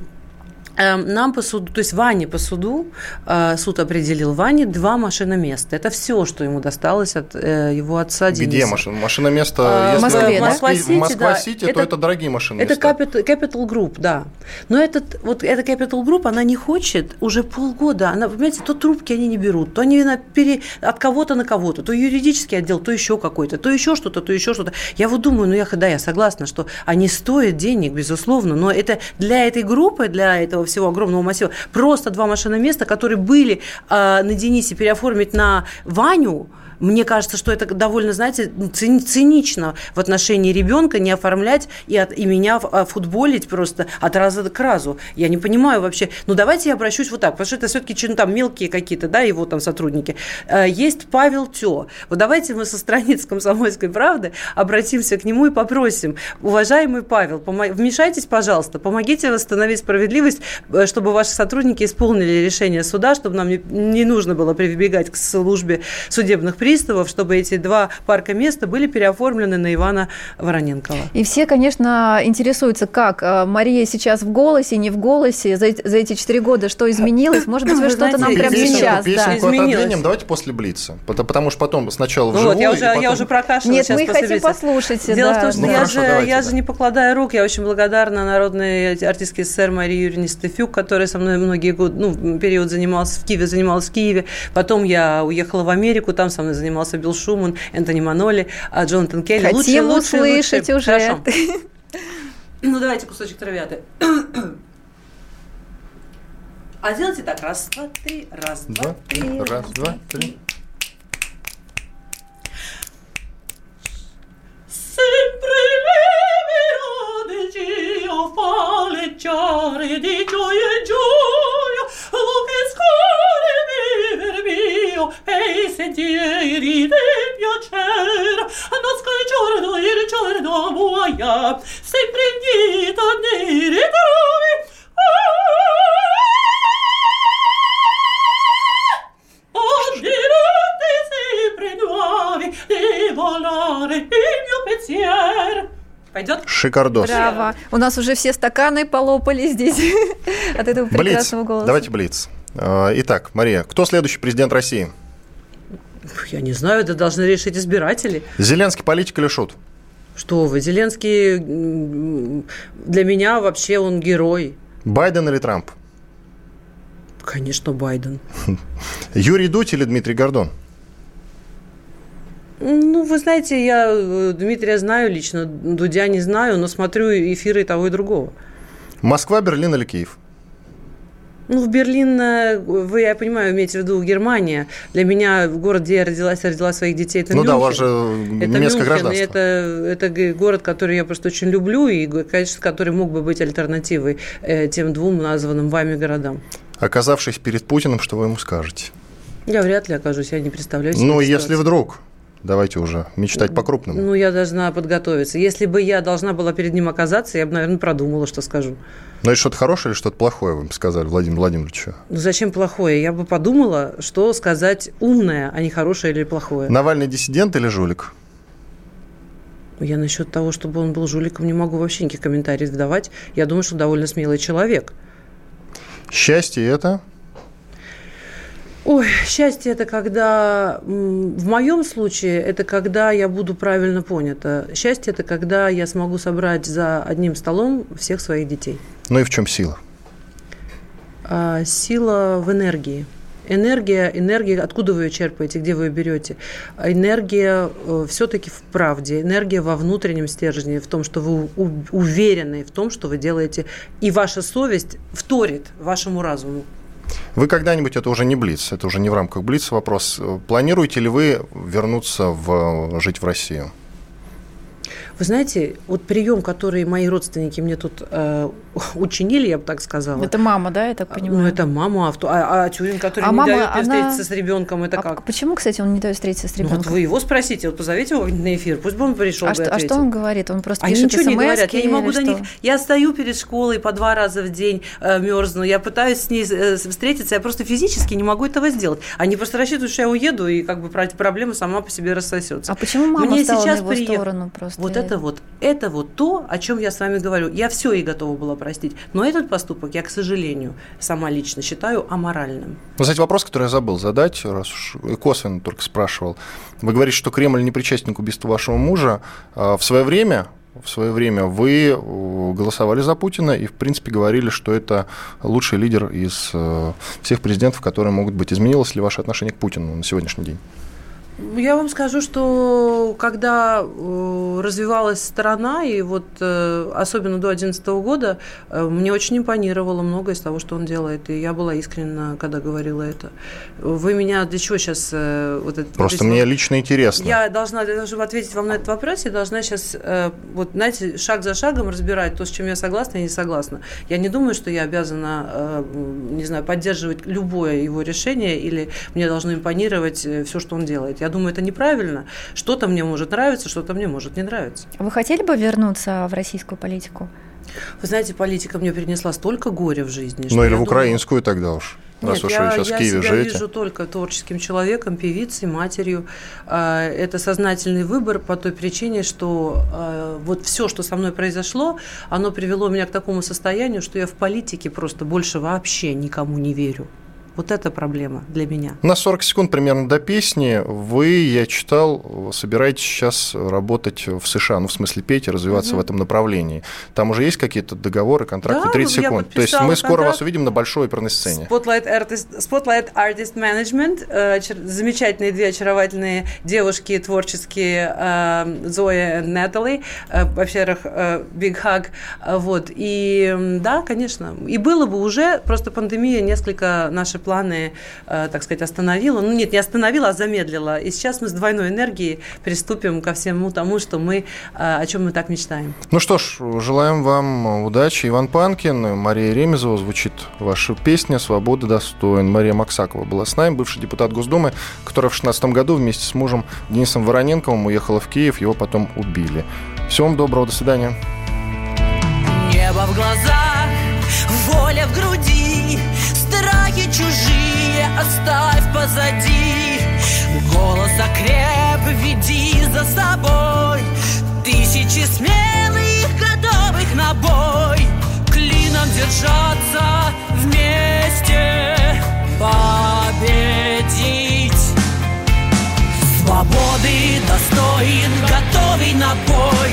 нам по суду, то есть Ване по суду, э, суд определил Ване два машиноместа. Это все, что ему досталось от э, его отца Дениса. Где машина? Машиноместо, А, если Москве, в да? Москве, Москва-Сити, в Москва-Сити, да. то Это- это дорогие машины. Это Capital, Capital Group, да. Но этот, вот эта Capital Group, она не хочет уже полгода. Она, понимаете, то трубки они не берут, то они на пере, от кого-то на кого-то, то юридический отдел, то еще какой-то, то еще что-то, то еще что-то. Я вот думаю, ну я, да, я согласна, что они стоят денег, безусловно, но это для этой группы, для этого всего огромного массива, просто два машиноместа, которые были э, на Денисе, переоформить на Ваню, мне кажется, что это довольно, знаете, цини- цинично в отношении ребенка не оформлять и, от, и меня а, футболить просто от раза к разу. Я не понимаю вообще. Ну, давайте я обращусь вот так, потому что это все-таки ну, там мелкие какие-то, да, его там сотрудники. Э, Есть Павел Тё. Вот давайте мы со страниц «Комсомольской правды» обратимся к нему и попросим, уважаемый Павел, вмешайтесь, пожалуйста, помогите восстановить справедливость, э, чтобы ваши сотрудники исполнили решение суда, чтобы нам не, не нужно было прибегать к службе судебных приставов, чтобы эти два парка места были переоформлены на Ивана Вороненкова. И все, конечно, интересуются, как э, Мария сейчас в голосе, не в голосе, за, эти- за эти четыре года что изменилось. Может быть, вы Вы что-то нам прямо песенку- сейчас. да. Песенку Изменилось. отодвинем, давайте после Блица. Пото- Потому что потом сначала Ну вживую, вот, я уже, я потом- уже прокашлялась. Нет, мы хотим Блица. послушать. Дело да. в том, что Ну, я, хорошо, же, давайте, я да. же не покладая рук, я очень благодарна народной артистке СССР Марии Юрьевне Стефюк, которая со мной многие годы, ну, период занималась в Киеве, занималась в Киеве. Потом я уехала в Америку, там со мной занимался Билл Шуман, Энтони Маноли, а, Джонатан Келли. Хотим лучшие, услышать лучшие. уже. Хорошо. *laughs* Ну, давайте кусочек травяты. *clears throat* А делайте так. Раз, два, три. Раз, два, три. раз, два, три. Sempre le di gioia gioia, mio, e i sentieri del piacere, nasca il giorno, il giorno muoia, sempre indietro ne ritrovi, Oh, di notte sempre nuovi, di volare il mio pensiero. Пойдет? Шикардос. Браво. У нас уже все стаканы полопали здесь от этого Блиц. прекрасного голоса. Давайте Блиц. Э, Итак, Мария, кто следующий президент России? Я не знаю, это должны решить избиратели. Зеленский политик или шут? Что вы, Зеленский для меня вообще он герой. Байден или Трамп? Конечно, Байден. *laughs* Юрий Дудь или Дмитрий Гордон? Ну, вы знаете, я э, Дмитрия знаю лично, Дудя не знаю, но смотрю эфиры того, и другого. Москва, Берлин или Киев? Ну, в Берлин, э, вы, я понимаю, имеете в виду Германия. Для меня город, где я родилась, я родила своих детей, это ну да, у Мюнхен. вас же Это немецкое Мюнхен, гражданство. это, это город, который я просто очень люблю, и, конечно, который мог бы быть альтернативой э, тем двум названным вами городам. Оказавшись перед Путиным, что вы ему скажете? Я вряд ли окажусь, я не представляю себе Ну, если вдруг, давайте уже мечтать по-крупному. Ну, я должна подготовиться. Если бы я должна была перед ним оказаться, я бы, наверное, продумала, что скажу. Но это что-то хорошее или что-то плохое, вы бы сказали, Владимир Владимирович? Ну, зачем плохое? Я бы подумала, что сказать умное, а не хорошее или плохое. Навальный диссидент или жулик? Я насчет того, чтобы он был жуликом, не могу вообще никаких комментариев давать. Я думаю, что довольно смелый человек. Счастье это? Ой, счастье это когда, в моем случае, это когда я буду правильно понята. Счастье это когда я смогу собрать за одним столом всех своих детей. Ну и в чем сила? А, сила в энергии. Энергия, энергия, откуда вы ее черпаете, где вы ее берете? Энергия все-таки в правде, энергия во внутреннем стержне, в том, что вы у- уверены в том, что вы делаете, и ваша совесть вторит вашему разуму. Вы когда-нибудь, это уже не Блиц, это уже не в рамках Блиц вопрос, планируете ли вы вернуться в, жить в Россию? Вы знаете, вот прием, который мои родственники мне тут э, *laughs* учинили, я бы так сказала. Это мама, да, я так понимаю? Ну, это мама, а, вто- а, а тюрин, который А не мама, дает мне она- встретиться с ребенком, это А как? почему, кстати, он не дает встретиться с Ну, ребенком? вот вы его спросите, вот позовите его на эфир, пусть бы он пришел а, что, и а что он говорит? Он просто Они пишет ничего не говорят, я не могу до них. Я стою перед школой по два раза в день, э, мерзну, я пытаюсь с ней э, встретиться, я просто физически не могу этого сделать. Они просто рассчитывают, что я уеду, и как бы про- проблема сама по себе рассосется. А почему мама Мне стала сейчас на его приех- сторону просто? Вот это это вот, это вот то, о чем я с вами говорю. Я все ей готова была простить. Но этот поступок я, к сожалению, сама лично считаю аморальным. Ну, кстати, вопрос, который я забыл задать, раз уж косвенно только спрашивал. Вы говорите, что Кремль не причастен к убийству вашего мужа. А в свое время в свое время вы э, голосовали за Путина и, в принципе, говорили, что это лучший лидер из э, всех президентов, которые могут быть. Изменилось ли ваше отношение к Путину на сегодняшний день? Я вам скажу, что когда э, развивалась страна, и вот э, особенно до 2011 года, э, мне очень импонировало многое из того, что он делает. И я была искренна, когда говорила это. Вы меня для чего сейчас... Вот это, Просто вот мне лично интересно. Я должна, того, чтобы ответить вам на этот вопрос, я должна сейчас, вот, знаете, шаг за шагом разбирать то, с чем я согласна и не согласна. Я не думаю, что я обязана, не знаю, поддерживать любое его решение, или мне должно импонировать все, что он делает. Я думаю, это неправильно. Что-то мне может нравиться, что-то мне может не нравиться. Вы хотели бы вернуться в российскую политику? Вы знаете, политика мне принесла столько горя в жизни. Ну или в украинскую думаю... тогда уж. Раз Нет, уж я, сейчас я в Киеве себя живете. вижу только творческим человеком, певицей, матерью. А, это сознательный выбор по той причине, что а, вот все, что со мной произошло, оно привело меня к такому состоянию, что я в политике просто больше вообще никому не верю. Вот это проблема для меня. На 40 секунд примерно до песни вы, я читал, собираетесь сейчас работать в США, ну, в смысле петь и развиваться угу. в этом направлении. Там уже есть какие-то договоры, контракты? Да, 30 секунд. То есть мы скоро контракт. вас увидим на большой оперной сцене. Spotlight Artist, Spotlight Artist Management. Э, замечательные две очаровательные девушки творческие, э, Зоя и Натали. Э, во-первых, Big Hug. Вот. И да, конечно. И было бы уже, просто пандемия несколько наши планы, э, так сказать, остановила. Ну нет, не остановила, а замедлила. И сейчас мы с двойной энергией приступим ко всему тому, что мы, э, о чем мы так мечтаем. Ну что ж, желаем вам удачи. Иван Панкин, Мария Ремезова звучит ваша песня «Свобода достоин». Мария Максакова была с нами, бывший депутат Госдумы, которая в 2016 году вместе с мужем Денисом Вороненковым уехала в Киев, его потом убили. Всего вам доброго, до свидания. Небо в глазах, воля в груди, страхи чужие оставь позади. Голос окреп, веди за собой. Тысячи смелых, готовых на бой. Клином держаться вместе. Победить. Свободы достоин, готовый на бой.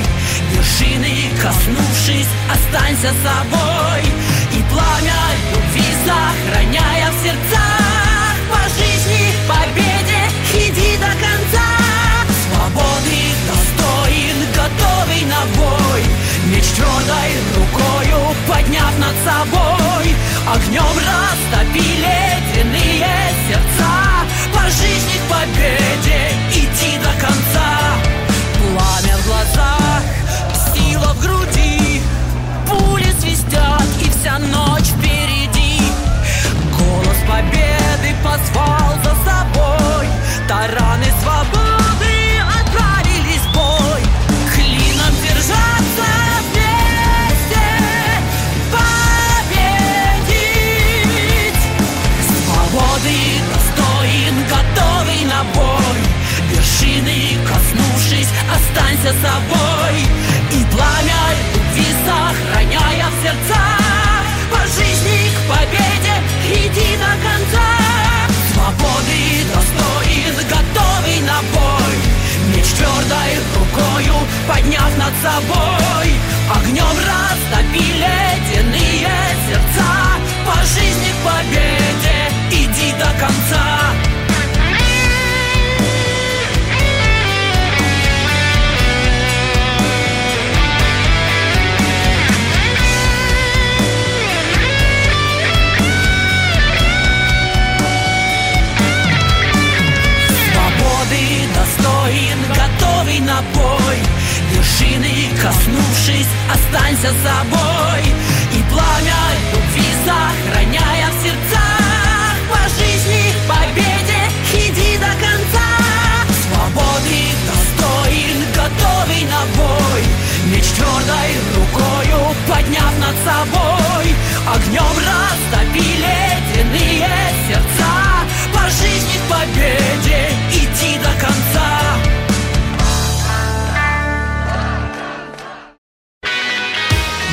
Вершины коснувшись, останься собой И пламя любви сохраняя в сердцах. По жизни победе иди до конца. Свободы достоин, готовый на бой. Меч твердой рукою подняв над собой. Огнем растопи ледяные сердца. По жизни победе идти до конца. Пламя в глазах, сила в груди вся ночь впереди. Голос победы позвал за собой. Тараны свободы отправились в бой. Клином держаться вместе Победить. Свободы достоин, готовый на бой. Вершины коснувшись, останься собой. И пламя любви сохраняя в сердцах По жизни к победе иди до конца. Свободы достоин, готовый на бой. Меч твердой рукою подняв над собой. Огнем растопи ледяные сердца. По жизни к победе иди до конца достоин, готовый на бой. Вершины коснувшись, останься собой. И пламя любви сохраняя в сердцах. По жизни победе иди до конца. Свободы достоин, готовый на бой. Меч твердой рукою подняв над собой. Огнем растопи ледяные сердца. По жизни к победе идти до конца